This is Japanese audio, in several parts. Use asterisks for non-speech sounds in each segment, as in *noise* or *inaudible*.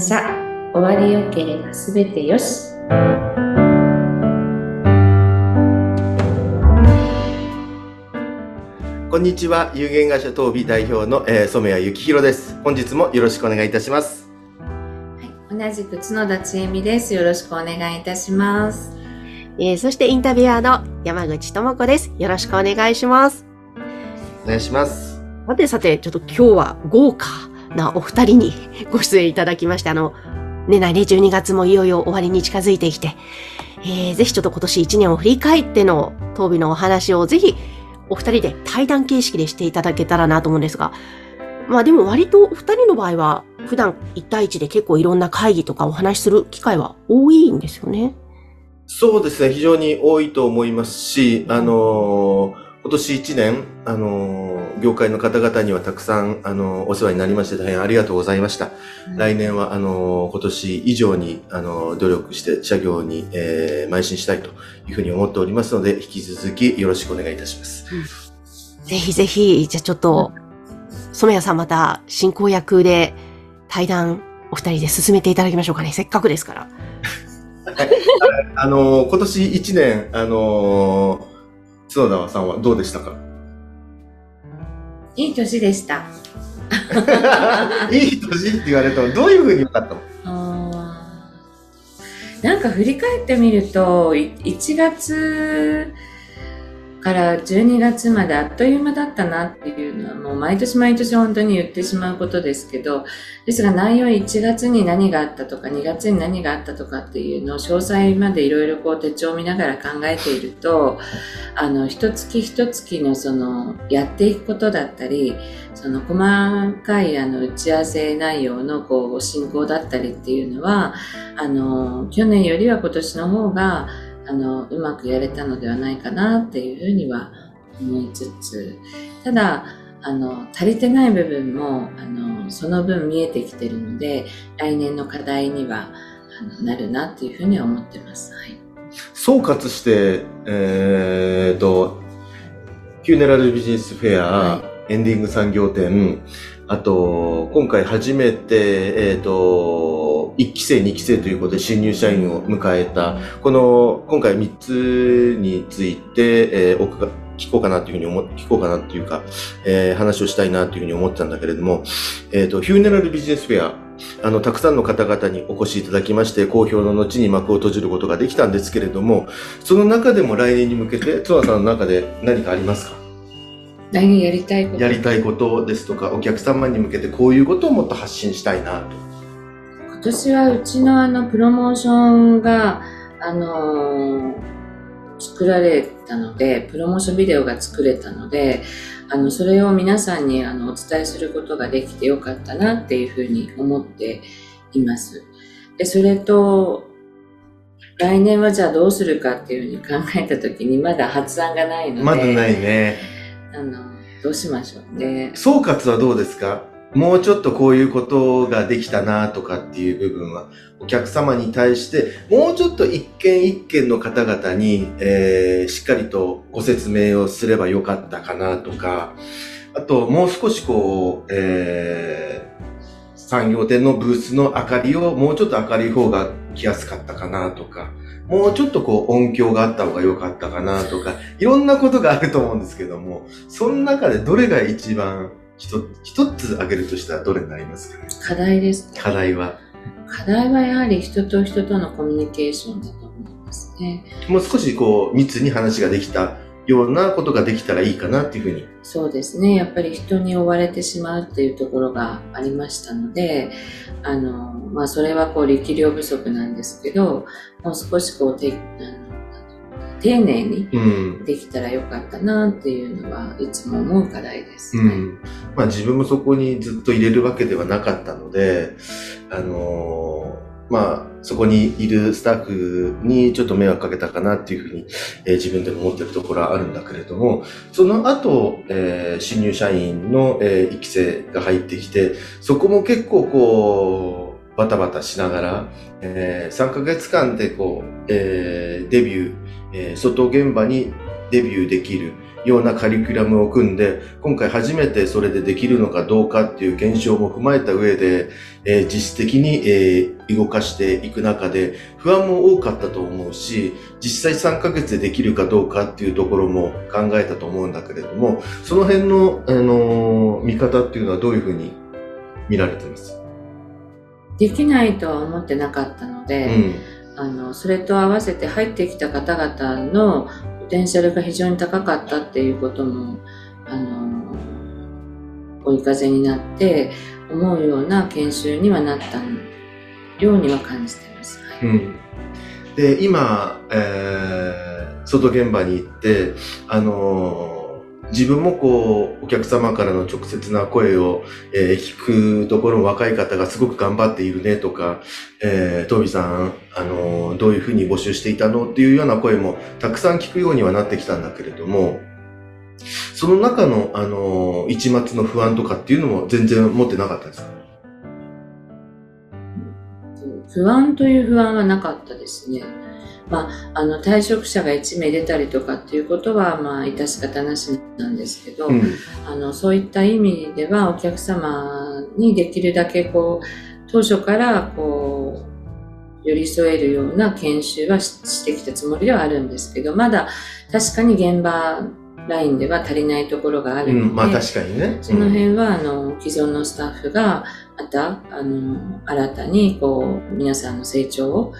感謝終わりよければすべてよし。こんにちは。有限会社東美代表の、えー、染谷幸宏です。本日もよろしくお願いいたします。はい、同じく角田千恵美です。よろしくお願いいたします。えー、そしてインタビュアーの山口智子です。よろしくお願いします。お願いします。さてさてちょっと今日は豪華なお二人にご出演いただきましてあの年内ね12月もいよいよ終わりに近づいてきて、えー、ぜひちょっと今年1年を振り返っての当美のお話をぜひお二人で対談形式でしていただけたらなと思うんですが、まあでも割とお二人の場合は普段1対1で結構いろんな会議とかお話しする機会は多いんですよね。そうですね、非常に多いと思いますし、あのー今年1年、あのー、業界の方々にはたくさん、あのー、お世話になりまして大変ありがとうございました。うん、来年は、あのー、今年以上に、あの努力して社業に、えー、邁進したいというふうに思っておりますので、引き続きよろしくお願いいたします。うん、ぜひぜひ、じゃあちょっと、染谷さんまた進行役で対談お二人で進めていただきましょうかね。せっかくですから。*laughs* はい。あの今年1年、あの角田さんはどうでしたか？いい年でした。いい年って言われたのどういうふうに良かったの？なんか振り返ってみると1月から12月まであっという間だったなっていうのはもう毎年毎年本当に言ってしまうことですけどですが内容1月に何があったとか2月に何があったとかっていうのを詳細までいろいろこう手帳を見ながら考えているとあの一月一月のそのやっていくことだったりその細かいあの打ち合わせ内容のこう進行だったりっていうのはあの去年よりは今年の方があのうまくやれたのではないかなっていうふうには思いつつただあの足りてない部分もあのその分見えてきてるので来年の課題にはあのなるなっていうふうには思ってます。はい、総括して、えー、とキューネラルビジネスフェア、はい、エンディング産業展あと今回初めて、えー、と1期生2期生ということで新入社員を迎えたこの今回3つについて、えー、奥が聞こうかなというふうに思聞こうかなというか、えー、話をしたいなというふうに思ってたんだけれども、えっ、ー、と、ヒューネラルビジネスフェア、あの、たくさんの方々にお越しいただきまして、好評の後に幕を閉じることができたんですけれども、その中でも来年に向けて、津和さんの中で何かありますか？来年やりたいこと？やりたいことですとか、お客様に向けてこういうことをもっと発信したいなと。今年はうちのあの、プロモーションが、あのー作られたので、プロモーションビデオが作れたので、あの、それを皆さんにあのお伝えすることができてよかったなっていうふうに思っています。で、それと、来年はじゃあどうするかっていうふうに考えたときにまだ発案がないので、まだないね。あの、どうしましょうね。総括はどうですか？もうちょっとこういうことができたなとかっていう部分は、お客様に対して、もうちょっと一件一件の方々に、えー、しっかりとご説明をすればよかったかなとか、あともう少しこう、えー、産業店のブースの明かりをもうちょっと明るい方が来やすかったかなとか、もうちょっとこう音響があった方が良かったかなとか、いろんなことがあると思うんですけども、その中でどれが一番一一つ挙げるとしたらどれになりますか？ね課題です課題は？課題はやはり人と人とのコミュニケーションだと思いますね。もう少しこう密に話ができたようなことができたらいいかなっていうふうに。そうですね。やっぱり人に追われてしまうっていうところがありましたので、あの、まあそれはこう力量不足なんですけど、もう少しこうてあの丁寧にできたらよかったなっていうのはいつも思う課題です、ね、うん。まあ自分もそこにずっと入れるわけではなかったので、あのー、まあそこにいるスタッフにちょっと迷惑かけたかなっていうふうに、えー、自分でも思ってるところはあるんだけれども、その後、えー、新入社員の、えー、1期生が入ってきて、そこも結構こう、バタバタしながら、えー、3ヶ月間でこう、えー、デビュー、えー、外現場にデビューできる、ようなカリキュラムを組んで、今回初めてそれでできるのかどうかっていう現象も踏まえた上で、えー実質的に、えー動かしていく中で、不安も多かったと思うし、実際3ヶ月でできるかどうかっていうところも考えたと思うんだけれども、その辺の、あのー見方っていうのはどういうふうに見られてます？できないとは思ってなかったのうで、ん。あの、それと合わせて入ってきた方々のポテンシャルが非常に高かったっていうことも、あの、追い風になって、思うような研修にはなったようには感じてます。はいうん。で、今、えー、外現場に行って、あのー自分もこう、お客様からの直接な声を、えー聞くところ、若い方がすごく頑張っているねとか、えー、トービさん、あのーどういうふうに募集していたのっていうような声もたくさん聞くようにはなってきたんだけれども、その中の、あのー一末の不安とかっていうのも全然持ってなかったですか？不安という不安はなかったですね。まあ、あの、退職者が1名出たりとかっていうことは、まあ、致し方なしなんですけど、うん。あの、そういった意味では、お客様にできるだけ、こう、当初から、こう、寄り添えるような研修はししてきたつもりではあるんですけど、まだ確かに現場ラインでは足りないところがあるので、うん、まあ確かにね。その辺は、あの、既存のスタッフが、また、あの、新たに、こう、皆さんの成長を、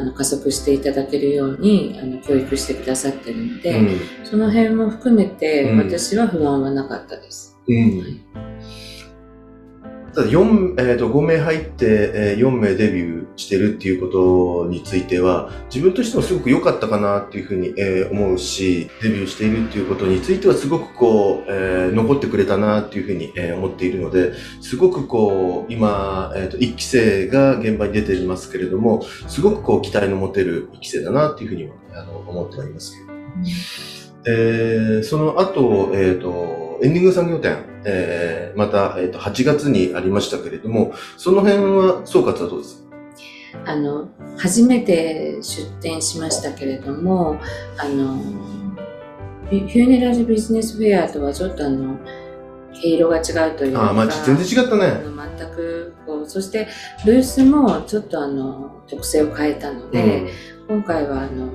あの、加速していただけるように、あの、教育してくださってるので、うんその辺も含めて、うん私は不安はなかったです。うん。ただ4、えー、と5名入って、えー4名デビューしてるっていうことについては、自分としてもすごく良かったかなっていうふうに、えー思うし、デビューしているっていうことについてはすごくこう、えー残ってくれたなっていうふうに、えー思っているので、すごくこう、今、えー、と1期生が現場に出ていますけれども、すごくこう期待の持てる1期生だなっていうふうにはあの思っておりますけど。えーその後、えっ、と、エンディング産業展、えーまた、えっ、と、8月にありましたけれども、その辺は、総括はどうです？かあの、初めて出展しましたけれども、あの、フューネラルビジネスフェアとはちょっとあの、毛色が違うというか、ああ、まあ、全然違ったあね。の全くこう、そしてブースもちょっとあの、特性を変えたので、今回はあの、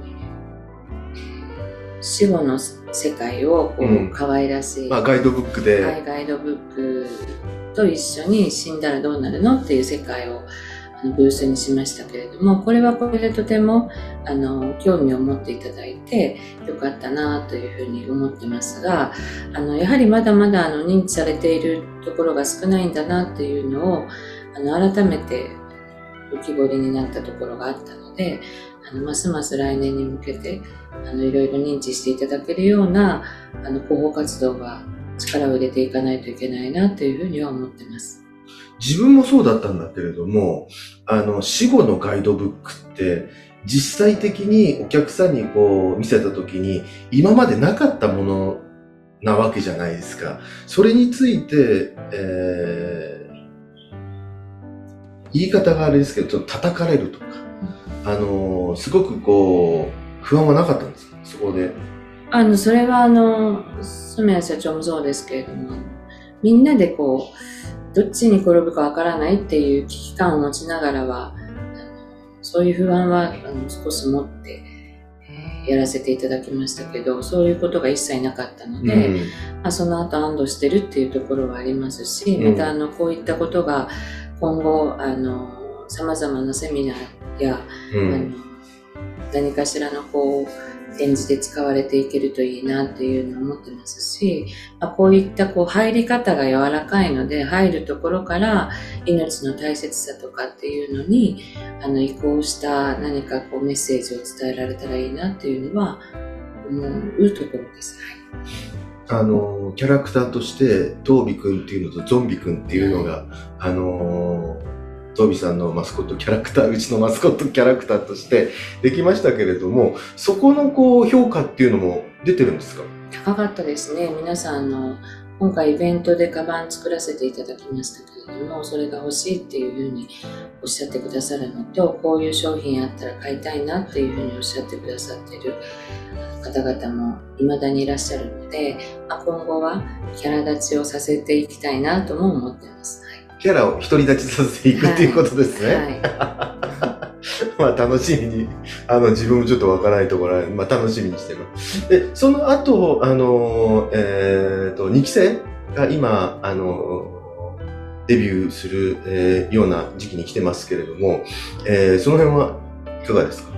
死後の世界をこう、うん。可愛らしい、まあ、ガイドブックで、はい、ガイドブックと一緒に死んだらどうなるのっていう世界をあのブースにしましたけれども、これはこれでとてもあの興味を持っていただいてよかったなというふうに思ってますが、あのやはりまだまだあの認知されているところが少ないんだなっていうのをあの改めて浮き彫りになったところがあったので、あのますます来年に向けてあのいろいろ認知していただけるようなあの広報活動が力を入れていかないといけないなというふうには思ってます。自分もそうだったんだけれども、あの、死後のガイドブックって、実際的にお客さんにこう見せたときに、今までなかったものなわけじゃないですか。それについて、えー言い方があれですけど、ちょっと叩かれるとか、あの、すごくこう、不安はなかったんですか？そこで。あの、それはあの、染谷社長もそうですけれども、みんなでこう、どっちに転ぶかわからないっていう危機感を持ちながらは、あのそういう不安はあの少し持って、えー。やらせていただきましたけど、そういうことが一切なかったので、うん。まあ、その後安堵してるっていうところはありますし、うんまたあのこういったことが今後あの様々なセミナーや、うんあの何かしらのこう展示で使われていけるといいなっていうのを思ってますし、まあ、こういったこう入り方が柔らかいので入るところから命の大切さとかっていうのにあの移行した何かこうメッセージを伝えられたらいいなっていうのは思うところです。はいあの、キャラクターとして、トービくんっていうのとゾンビくんっていうのが、あの、トビさんのマスコットキャラクター、うちのマスコットキャラクターとしてできましたけれども、そこのこう評価っていうのも出てるんですか？高かったですね。皆さんの今回イベントでカバン作らせていただきましたけれども、それが欲しいっていうふうにおっしゃってくださるのと、こういう商品あったら買いたいなっていうふうにおっしゃってくださってる方々も未だにいらっしゃるので、あ、今後はキャラ立ちをさせていきたいなとも思ってます。はい、キャラを独り立ちさせていくっていうことですね。はい、は *laughs* いまあ楽しみに、あの自分もちょっとわからないところは、まあ楽しみにしてます。で、その後、あの、えっ、ー、と、2期生が今、あの、デビューする、えー、ような時期に来てますけれども、えー、その辺はいかがですか？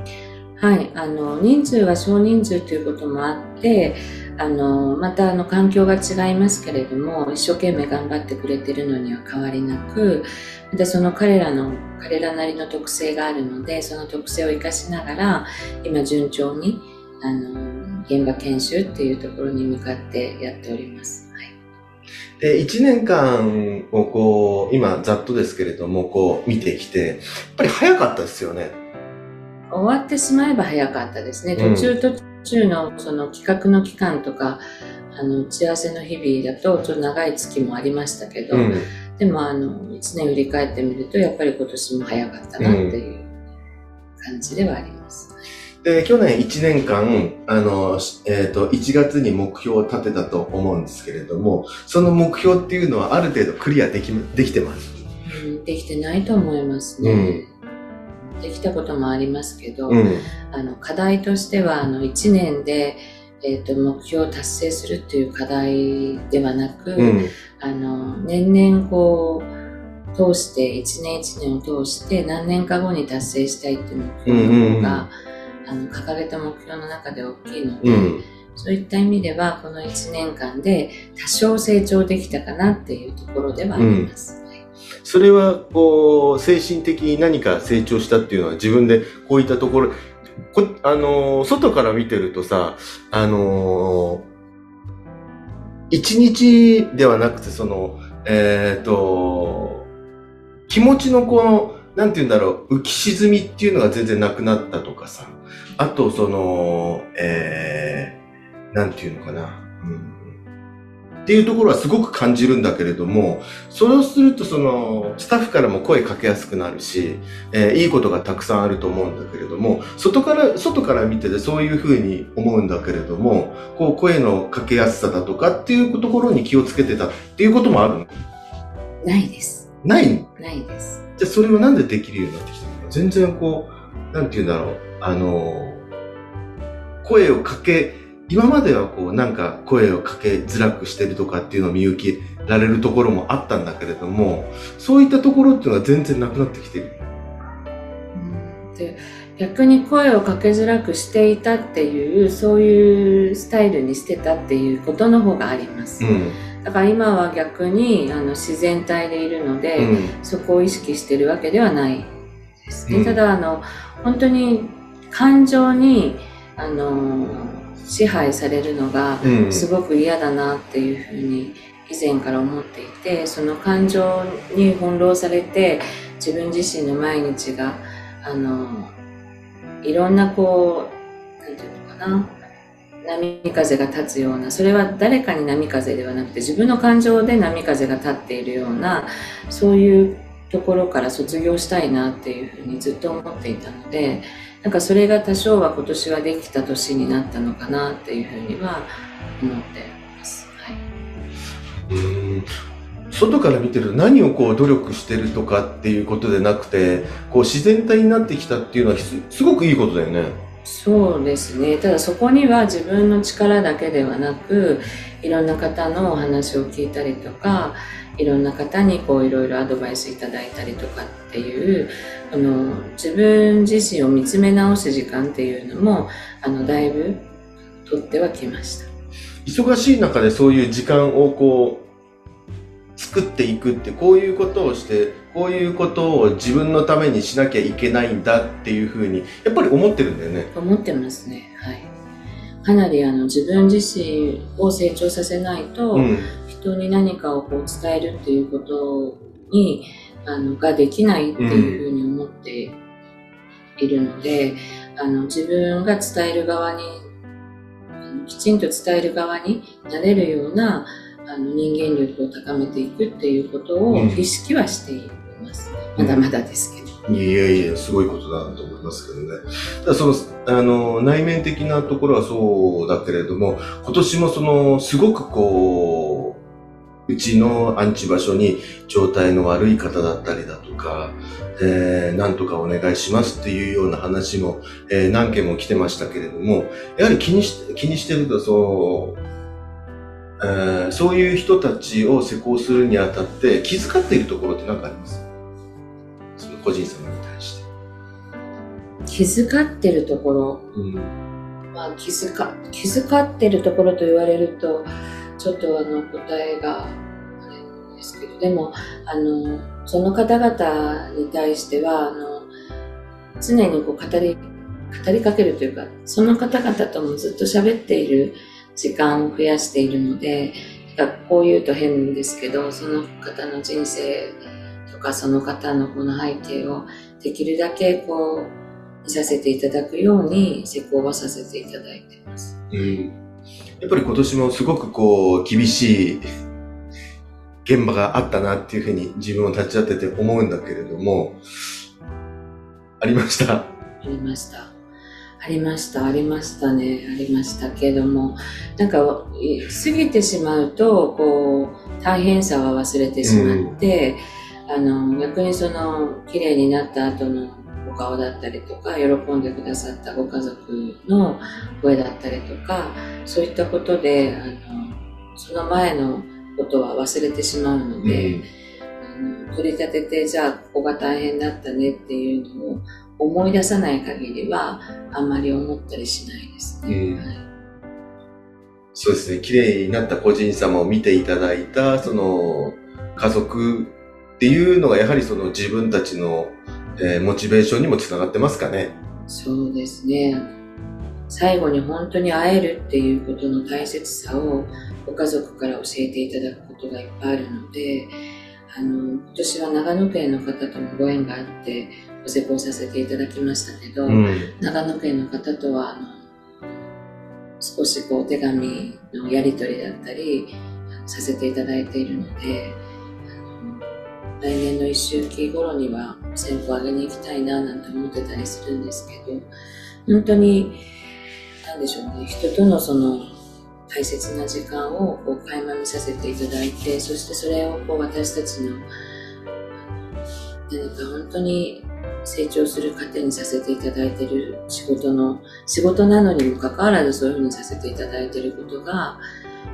はい、あの、人数は少人数ということもあって、あの、またあの環境が違いますけれども、一生懸命頑張ってくれてるのには変わりなく、またその彼らの、彼らなりの特性があるので、その特性を活かしながら、今順調に、あの、現場研修っていうところに向かってやっております。はい。で、1年間をこう、今ざっとですけれども、こう見てきて、やっぱり早かったですよね。終わってしまえば早かったですね。途中途中のその企画の期間とか、あの、打ち合わせの日々だと、ちょっと長い月もありましたけど、うん、でもあの、1年振り返ってみると、やっぱり今年も早かったなっていう感じではあります。で、去年1年間、あの、えっ、ー、と、1月に目標を立てたと思うんですけれども、その目標っていうのはある程度クリアでき、できてます、うん、できてないと思いますね。うんできたこともありますけど、うん、あの課題としてはあの1年で、えーと、目標を達成するっていう課題ではなく、うん、あの年々こう通して1年1年を通して何年か後に達成したいっていう目標の方が、あの掲げた目標の中で大きいので、うん、そういった意味ではこの1年間で多少成長できたかなっていうところではあります。それは、こう、精神的に何か成長したっていうのは自分でこういったところ、こあのー、外から見てるとさ、あのー、一日ではなくて、その、えっ、ー、と、気持ちのこの、なんて言うんだろう、浮き沈みっていうのが全然なくなったとかさ、あと、その、えー、なんていうのかな、うん。っていうところはすごく感じるんだけれども、それをするとその、スタッフからも声かけやすくなるし、えー、いいことがたくさんあると思うんだけれども、外から、外から見ててそういうふうに思うんだけれども、こう声のかけやすさだとかっていうところに気をつけてたっていうこともあるの？ないです。ないないです。じゃあそれはなんでできるようになってきたの？か全然こう、なんて言うんだろう、あの、声をかけ、今まではこうなんか声をかけづらくしてるとかっていうのを見受けられるところもあったんだけれども、そういったところっていうのは全然なくなってきてる。で逆に声をかけづらくしていたっていう、そういうスタイルにしてたっていうことの方があります。うん、だから今は逆にあの自然体でいるので、うん、そこを意識してるわけではないですね。うん、ただあの、本当に感情に、あの、支配されるのがすごく嫌だなっていうふうに以前から思っていてその感情に翻弄されて自分自身の毎日があのいろんなこう何て言うのかな波風が立つようなそれは誰かに波風ではなくて自分の感情で波風が立っているようなそういうところから卒業したいなっていうふうにずっと思っていたのでなんかそれが多少は今年はできた年になったのかなっていうふうには思ってます。はい、うん外から見てると何をこう努力してるとかっていうことでなくてこう自然体になってきたっていうのはすごくいいことだよね。そうですね。ただそこには自分の力だけではなくいろんな方のお話を聞いたりとかいろんな方にこういろいろアドバイスいただいたりとかっていうあの自分自身を見つめ直す時間っていうのもあのだいぶ取ってはきました。忙しい中でそういう時間をこう作っていくってこういうことをしてこういうことを自分のためにしなきゃいけないんだっていうふうにやっぱり思ってるんだよね。思ってますね。はい。かなりあの自分自身を成長させないと、うん、人に何かをこう伝えるっていうことにあのができないっていうふうに思っているので、うん、あの自分が伝える側にきちんと伝える側になれるようなあの人間力を高めていくっていうことを意識はしています。まだまだですけど。いやいや、すごいことだなと思いますけどね。ただその、あの、内面的なところはそうだけれども、今年もその、すごくこう、うちのアンチ場所に状態の悪い方だったりだとか、えー、なんとかお願いしますっていうような話も、えー、何件も来てましたけれども、やはり気にし気にしてると、そう、えー、そういう人たちを施工するにあたって気遣っているところって何かあります？個人様に対して。気遣ってるところ、うん。まあ、気遣気遣ってるところと言われるとちょっとあの答えがあれなんですけど。でもあのその方々に対してはあの常にこう語り語りかけるというかその方々ともずっと喋っている時間を増やしているのでこう言うと変ですけどその方の人生とかその方のこの背景をできるだけこう見させていただくように施工はさせていただいています。うん、やっぱり今年もすごくこう厳しい現場があったなっていうふうに自分を立ち会ってて思うんだけれども、ありました？ありました。ありました、ありましたね、ありましたけども、なんか、過ぎてしまうと、こう、大変さは忘れてしまって、あの、逆にその、綺麗になった後のお顔だったりとか、喜んでくださったご家族の声だったりとか、そういったことで、あの、その前のことは忘れてしまうので、あの取り立てて、じゃあ、ここが大変だったねっていうのを思い出さない限りは、あんまり思ったりしないですね。うん。はい。そうですね、綺麗になった個人様を見ていただいた、その、家族っていうのがやはりその自分たちの、えーモチベーションにもつながってますかね。そうですね。最後に本当に会えるっていうことの大切さをご家族から教えていただくことがいっぱいあるので、あの、今年は長野県の方ともご縁があって、ご施工させていただきましたけど、ん。長野県の方とはあの少しこうお手紙のやり取りだったりさせていただいているので来年の一周期頃には線香をあげに行きたいななんて思ってたりするんですけど本当に何でしょうね。人とのその大切な時間をこう垣間見させていただいてそしてそれをこう私たちの何か本当に成長する糧にさせていただいている仕事の仕事なのにもかかわらずそういうふうにさせていただいていることが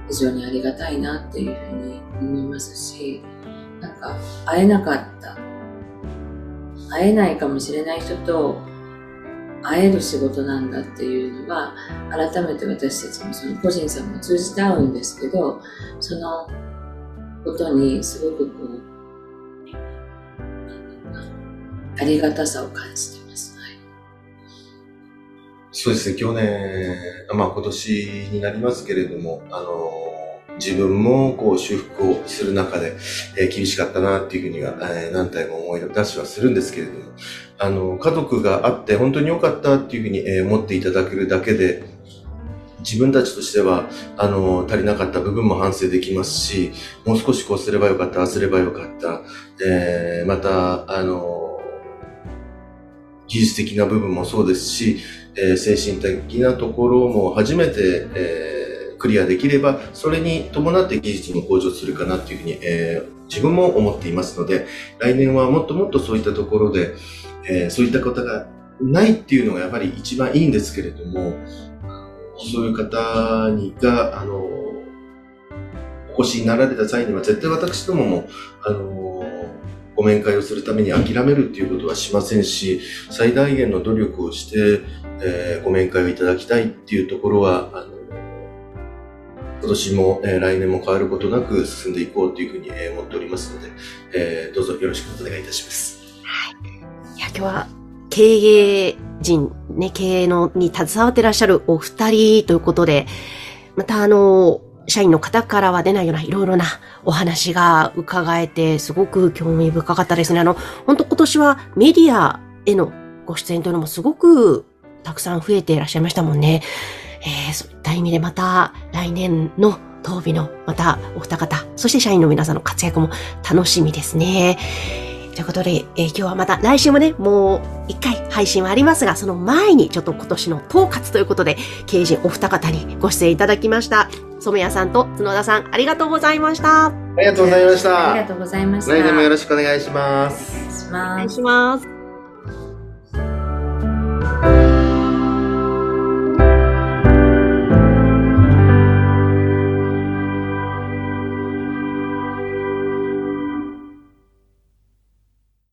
非常にありがたいなっていうふうに思いますしなんか会えなかった。会えないかもしれない人と会える仕事なんだっていうのは改めて私たちもその個人さんも通じて会うんですけどそのことにすごくこうありがたさを感じてます。はい。そうですね、去年、まあ今年になりますけれども、あの、自分もこう修復をする中で、えー厳しかったなっていうふうには、えー何体も思い出しはするんですけれども、あの、家族があって本当に良かったっていうふうに、えー思っていただけるだけで、自分たちとしては、あの、足りなかった部分も反省できますし、もう少しこうすればよかった、あすればよかった、えーまた、あの、技術的な部分もそうですし、えー精神的なところも初めて、えークリアできれば、それに伴って技術も向上するかなっていうふうに、えー自分も思っていますので、来年はもっともっとそういったところで、えーそういった方がないっていうのがやっぱり一番いいんですけれども、そういう方にが、あの、お越しになられた際には絶対私どもも、あの、ご面会をするために諦めるっていうことはしませんし、最大限の努力をして、えーご面会をいただきたいっていうところは、あの、今年も、えー来年も変わることなく進んでいこうというふうに、えー思っておりますので、えーどうぞよろしくお願いいたします。いや、今日は経営陣、ね、経営のに携わってらっしゃるお二人ということで、またあの、社員の方からは出ないようないろいろなお話が伺えて、すごく興味深かったですね。あの、本当今年はメディアへのご出演というのもすごくたくさん増えていらっしゃいましたもんね。えーそういった意味でまた来年の当日のまたお二方、そして社員の皆さんの活躍も楽しみですね。ということで、えー今日はまた来週もね、もう一回配信はありますが、その前にちょっと今年の統括ということで、経営陣お二方にご出演いただきました。染谷さんと角田さん、ありがとうございました。おありがとうございました。ありがとうございました。来年もよろしくお願いします。お願いします願いします。